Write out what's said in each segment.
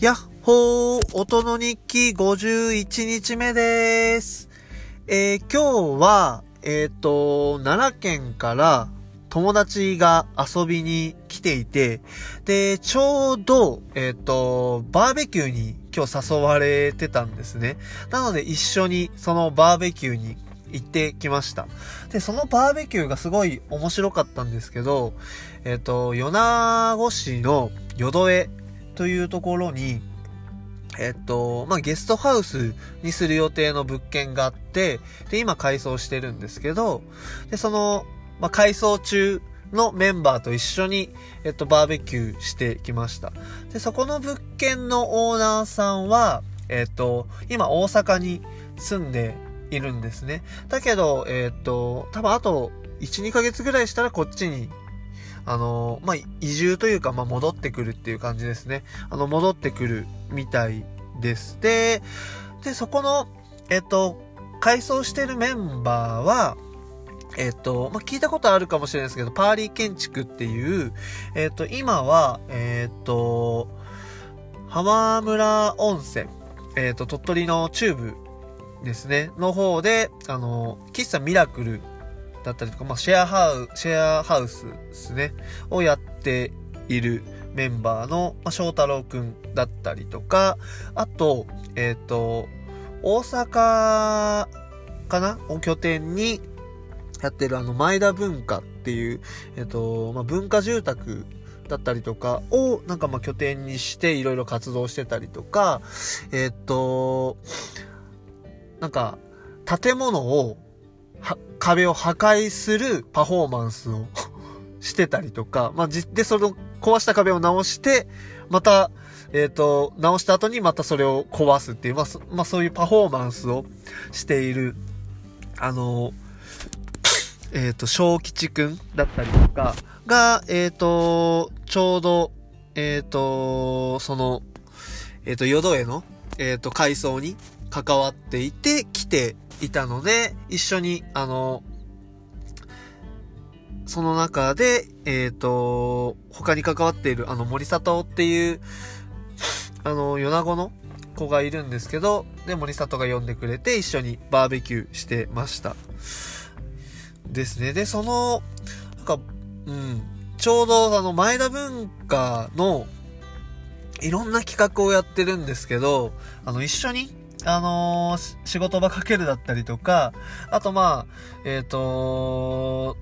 やっほー、音の日記51日目です。えー今日は、えっ、と、奈良県から友達が遊びに来ていて、で、ちょうど、えっ、と、バーベキューに今日誘われてたんですね。なので一緒にそのバーベキューに行ってきました。で、そのバーベキューがすごい面白かったんですけど、えっ、と、米子市の淀江というところに、えっと、まあ、ゲストハウスにする予定の物件があって、で、今改装してるんですけど、で、その、まあ、改装中のメンバーと一緒に、えっと、バーベキューしてきました。で、そこの物件のオーナーさんは、えっと、今大阪に住んでいるんですね。だけど、えっと、多分あと、1、2ヶ月ぐらいしたらこっちにあの、まあ、移住というか、まあ、戻ってくるっていう感じですね。あの、戻ってくるみたいです。で、で、そこの、えっと、改装してるメンバーは、えっと、まあ、聞いたことあるかもしれないですけど、パーリー建築っていう、えっと、今は、えっと、浜村温泉、えっと、鳥取の中部ですね、の方で、あの、喫茶ミラクルだったりとか、まあ、シェアハウ、シェアハウスですね、をやっているメンバーの、まあ、翔太郎くんだったりとか、あと、えっ、と、大阪かな？を拠点にやってるあの、前田文化っていう、えっ、と、まあ、文化住宅だったりとかをなんかまあ拠点にしていろいろ活動してたりとか、えっ、と、なんか建物を壁を破壊するパフォーマンスを してたりとか、まあ、で、その壊した壁を直して、また、えっ、と、直した後にまたそれを壊すっていう、まあ、そまあ、そういうパフォーマンスをしている、あの、えっ、と、小吉くんだったりとかが、えっ、と、ちょうど、えっ、と、その、えっ、と、淀江の、えっ、と、改装に関わっていて、来ていたので、一緒に、あの、その中で、えっ、と、他に関わっている、あの、森里っていう、あの、米子の子がいるんですけど、で、森里が呼んでくれて、一緒にバーベキューしてました。ですね。で、その、なんか、うん、ちょうどあの、前田文化の、いろんな企画をやってるんですけど、あの、一緒に、あのー仕事場かけるだったりとか、あとまあ、えっ、と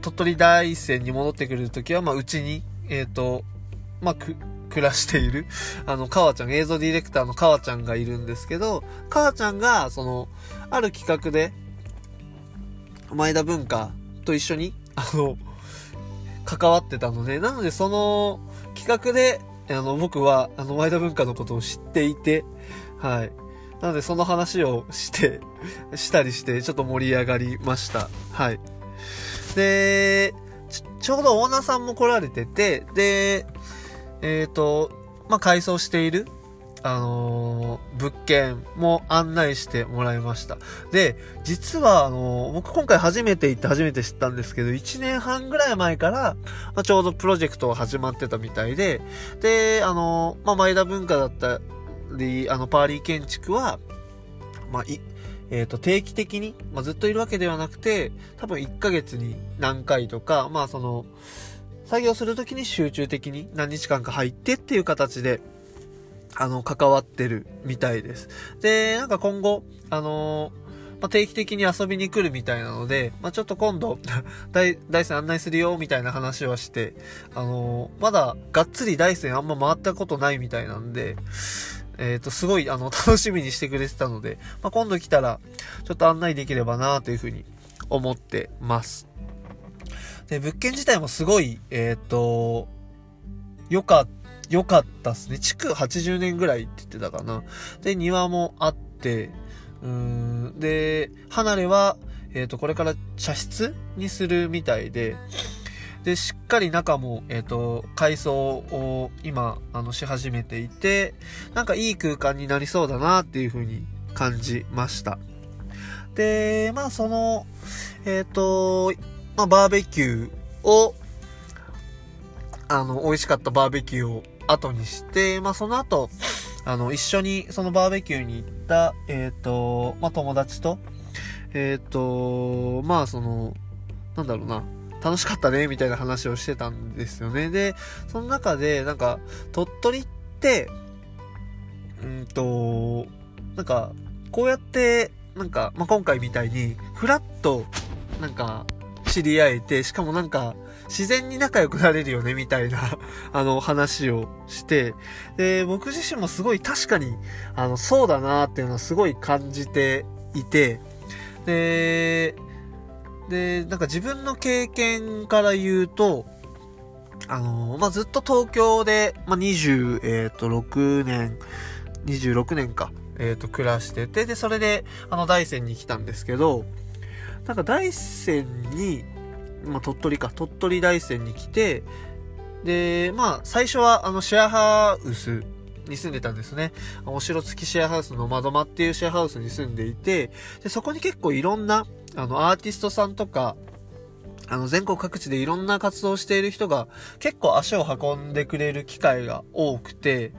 鳥取大山に戻ってくるときは、まあ、うちに、えっ、と、まあ、く、暮らしている、あの、かわちゃん、映像ディレクターのかわちゃんがいるんですけど、かわちゃんが、その、ある企画で、前田文化と一緒に、あの、関わってたので、なのでその企画で、あの、僕は、あの、前田文化のことを知っていて、はい。なのでその話をして、したりして、ちょっと盛り上がりました。はい。で、ちちょうどオーナーさんも来られてて、で、えっ、と、まあ、改装している、あのー物件も案内してもらいました。で、実は、あのー僕今回初めて行って初めて知ったんですけど、1年半ぐらい前から、まあ、ちょうどプロジェクトが始まってたみたいで、で、あのーまあ、前田文化だったり、あの、パーリー建築は、まあ、い、えっ、と、定期的に、まあ、ずっといるわけではなくて、多分1ヶ月に何回とか、まあ、その、作業するときに集中的に何日間か入ってっていう形で、あの、関わってるみたいです。で、なんか今後、あのま、定期的に遊びに来るみたいなので、まあ、ちょっと今度、大、大山案内するよ、みたいな話はして、あのまだ、がっつり大山あんま回ったことないみたいなんで、えっ、と、すごい、あの、楽しみにしてくれてたので、まあ、今度来たら、ちょっと案内できればな、というふうに思ってます。で、物件自体もすごい、えっ、と、よかっ良かったっすね。築80年ぐらいって言ってたかな。で、庭もあって、うーん、で、離れは、えっ、と、これから茶室にするみたいで、で、しっかり中も、えっ、と、改装を今、あの、し始めていて、なんかいい空間になりそうだなっていう風に感じました。で、まあ、その、えっ、と、まあ、バーベキューを、あの、美味しかったバーベキューを後にして、まあ、その後、あの、一緒にそのバーベキューに行った、えっ、ー、と、まあ、友達と、えっ、ー、と、まあ、その、なんだろうな、楽しかったね、みたいな話をしてたんですよね。で、その中で、なんか、鳥取って、うんと、なんか、こうやって、なんか、まあ、今回みたいに、フラッと、なんか、知り合えて、しかもなんか、自然に仲良くなれるよね、みたいな あの、話をして、で、僕自身もすごい確かに、あの、そうだなっていうのはすごい感じていて、で、で、なんか自分の経験から言うと、あの、まあ、ずっと東京で、まあ、20、えっ、ー、と、6年、26年か、えっ、ー、と、暮らしてて、で、それで、あの、大山に来たんですけど、なんか大山に、まあ、鳥取か、鳥取大山に来て、で、まあ、最初は、あの、シェアハウスに住んでたんですね。お城付きシェアハウスの窓間っていうシェアハウスに住んでいて、で、そこに結構いろんな、あの、アーティストさんとか、あの、全国各地でいろんな活動している人が結構足を運んでくれる機会が多くて、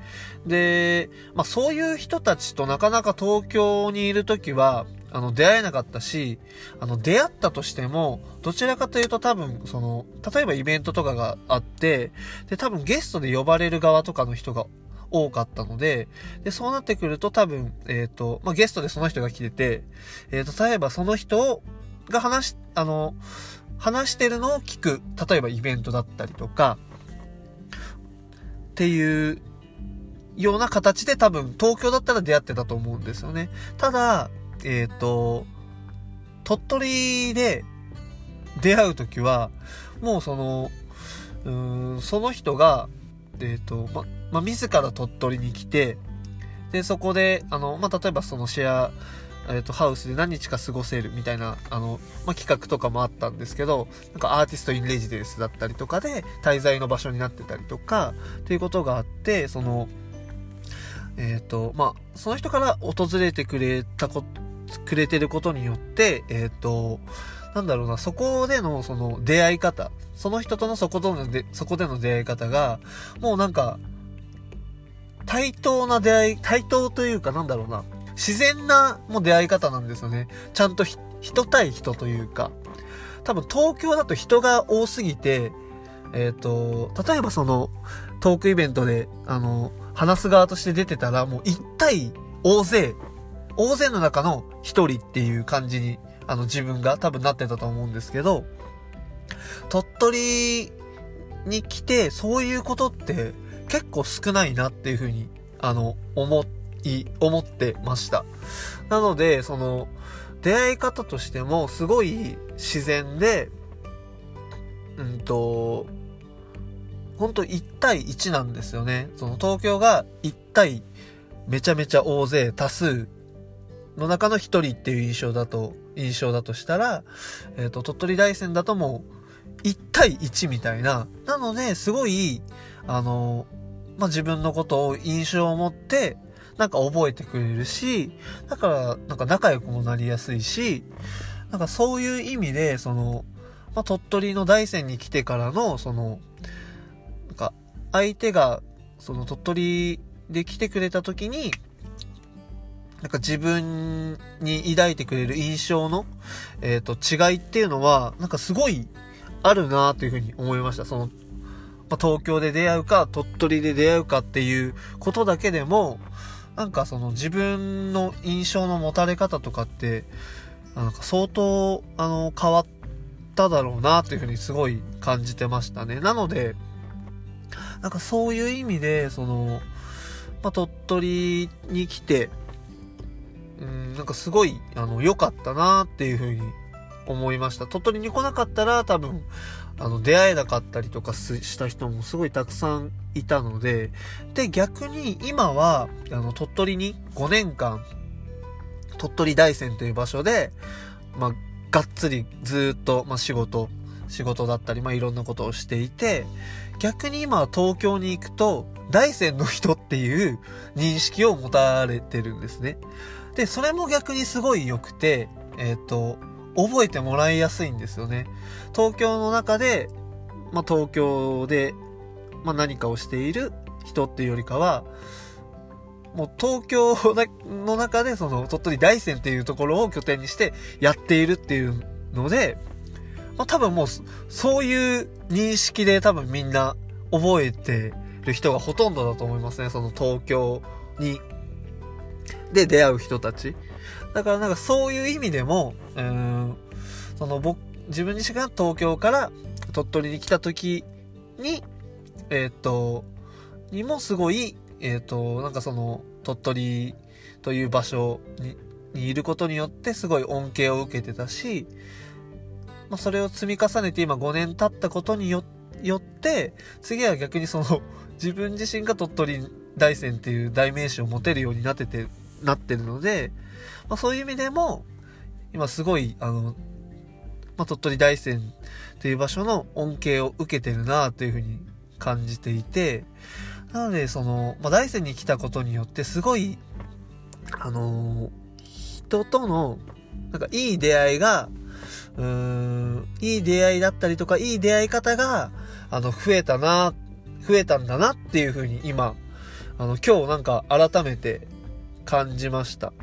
で、まあそういう人たちとなかなか東京にいるときは、あの、出会えなかったし、あの、出会ったとしても、どちらかというと多分、その、例えばイベントとかがあって、で、多分ゲストで呼ばれる側とかの人が多かったので、で、そうなってくると多分、えっ、ー、と、まあ、ゲストでその人が来てて、えっ、ー、と、例えばその人が話あの、話してるのを聞く、例えばイベントだったりとか、っていうような形で多分東京だったら出会ってたと思うんですよね。ただ、えっ、ー、と、鳥取で出会うときは、もうその、うん、その人が、え、ー、と、ま、ま、自ら鳥取に来て、で、そこで、あの、ま、例えばそのシェア、え、ー、と、ハウスで何日か過ごせるみたいな、あの、ま、企画とかもあったんですけど、なんかアーティストインレジデンスだったりとかで、滞在の場所になってたりとか、っていうことがあって、その、え、ー、と、ま、その人から訪れてくれたこ、くれてることによって、え、ー、と、なんだろうな、そこでのその出会い方、その人とのそこでので、そこでの出会い方が、もうなんか、対等な出会い、対等というかなんだろうな、自然なもう出会い方なんですよね。ちゃんと人対人というか。多分東京だと人が多すぎて、えっ、ー、と、例えばその、トークイベントで、あの、話す側として出てたら、もう一対大勢、大勢の中の一人っていう感じに、あの自分が多分なってたと思うんですけど、鳥取に来てそういうことって結構少ないなっていうふうに、あの、思い、思ってました。なので、その、出会い方としてもすごい自然で、うんと、ほんと1対1なんですよね。その東京が1対めちゃめちゃ大勢多数の中の1人っていう印象だと、印象だとしたら、えっ、ー、と、鳥取大山だともう1対1みたいな。なので、すごい、あの、まあ、自分のことを印象を持って、なんか覚えてくれるし、だから、なんか仲良くもなりやすいし、なんかそういう意味で、その、まあ、鳥取の大山に来てからの、その、なんか、相手が、その鳥取で来てくれた時に、なんか自分に抱いてくれる印象の、えっ、ー、と、違いっていうのは、なんかすごいあるなというふうに思いました。その、まあ、東京で出会うか、鳥取で出会うかっていうことだけでも、なんかその自分の印象の持たれ方とかって、なんか相当、あの、変わっただろうなっていうふうにすごい感じてましたね。なので、なんかそういう意味で、その、まあ、鳥取に来て、うん、なんかすごい、あの、良かったなっていうふうに思いました。鳥取に来なかったら多分、あの、出会えなかったりとかした人もすごいたくさんいたので、で、逆に今は、あの、鳥取に5年間、鳥取大山という場所で、まあ、がっつりずっと、まあ、仕事、仕事だったり、まあ、いろんなことをしていて、逆に今は東京に行くと、大山の人っていう認識を持たれてるんですね。で、それも逆にすごい良くて、えっ、ー、と、覚えてもらいやすいんですよね。東京の中で、まあ、東京で、まあ、何かをしている人っていうよりかは、もう東京の中でその鳥取大山っていうところを拠点にしてやっているっていうので、まあ多分もうそういう認識で多分みんな覚えてる人がほとんどだと思いますね。その東京に、で出会う人たち。だからなんかそういう意味でも、うん、その僕、自分自身が東京から鳥取に来た時に、えっ、ー、と、にもすごいえっ、ー、と、なんかその、鳥取という場所ににいることによってすごい恩恵を受けてたし、まあ、それを積み重ねて今5年経ったことによって、次は逆にその、自分自身が鳥取大山っていう代名詞を持てるようになってて、なってるので、まあ、そういう意味でも、今すごい、あの、まあ、鳥取大山っていう場所の恩恵を受けてるなというふうに感じていて、なので、その、まあ、大山に来たことによって、すごい、あのー、人との、なんかいい出会いが、うーん、いい出会いだったりとか、いい出会い方が、あの、増えたな、増えたんだなっていうふうに今、あの、今日なんか改めて感じました。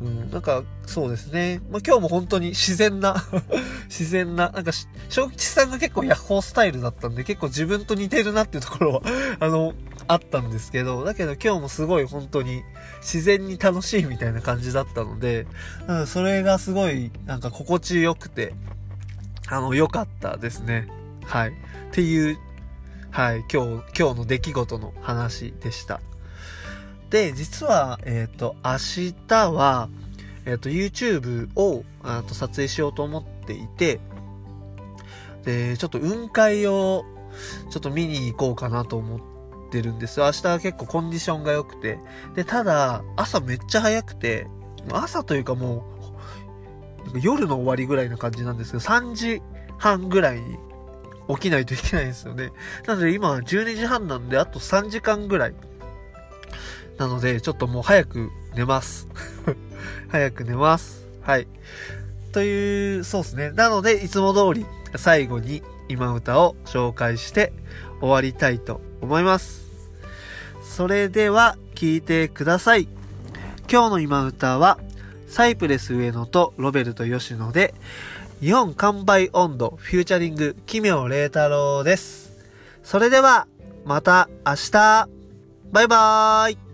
うん、なんか、そうですね。まあ、今日も本当に自然な 自然な、なんか、小吉さんが結構ヤッホースタイルだったんで、結構自分と似てるなっていうところは あの、あったんですけど、だけど今日もすごい本当に自然に楽しいみたいな感じだったので、うん、それがすごい、なんか心地よくて、あの、良かったですね。はい。っていう、はい、今日、今日の出来事の話でした。で、実は、えっ、ー、と、明日は、えっ、ー、と、YouTube を、あと撮影しようと思っていて、で、ちょっと雲海を、ちょっと見に行こうかなと思ってるんです明日は結構コンディションが良くて。で、ただ、朝めっちゃ早くて、朝というかもう、夜の終わりぐらいな感じなんですけど、3時半ぐらいに起きないといけないんですよね。なので今12時半なんで、あと3時間ぐらいなので、ちょっともう早く寝ます。早く寝ます。はい。という、そうですね。なので、いつも通り、最後に今歌を紹介して終わりたいと思います。それでは、聴いてください。今日の今歌は、サイプレス上野とロベルト吉野で、日本完売温度フューチャリング奇妙麗太郎です。それでは、また明日バイバーイ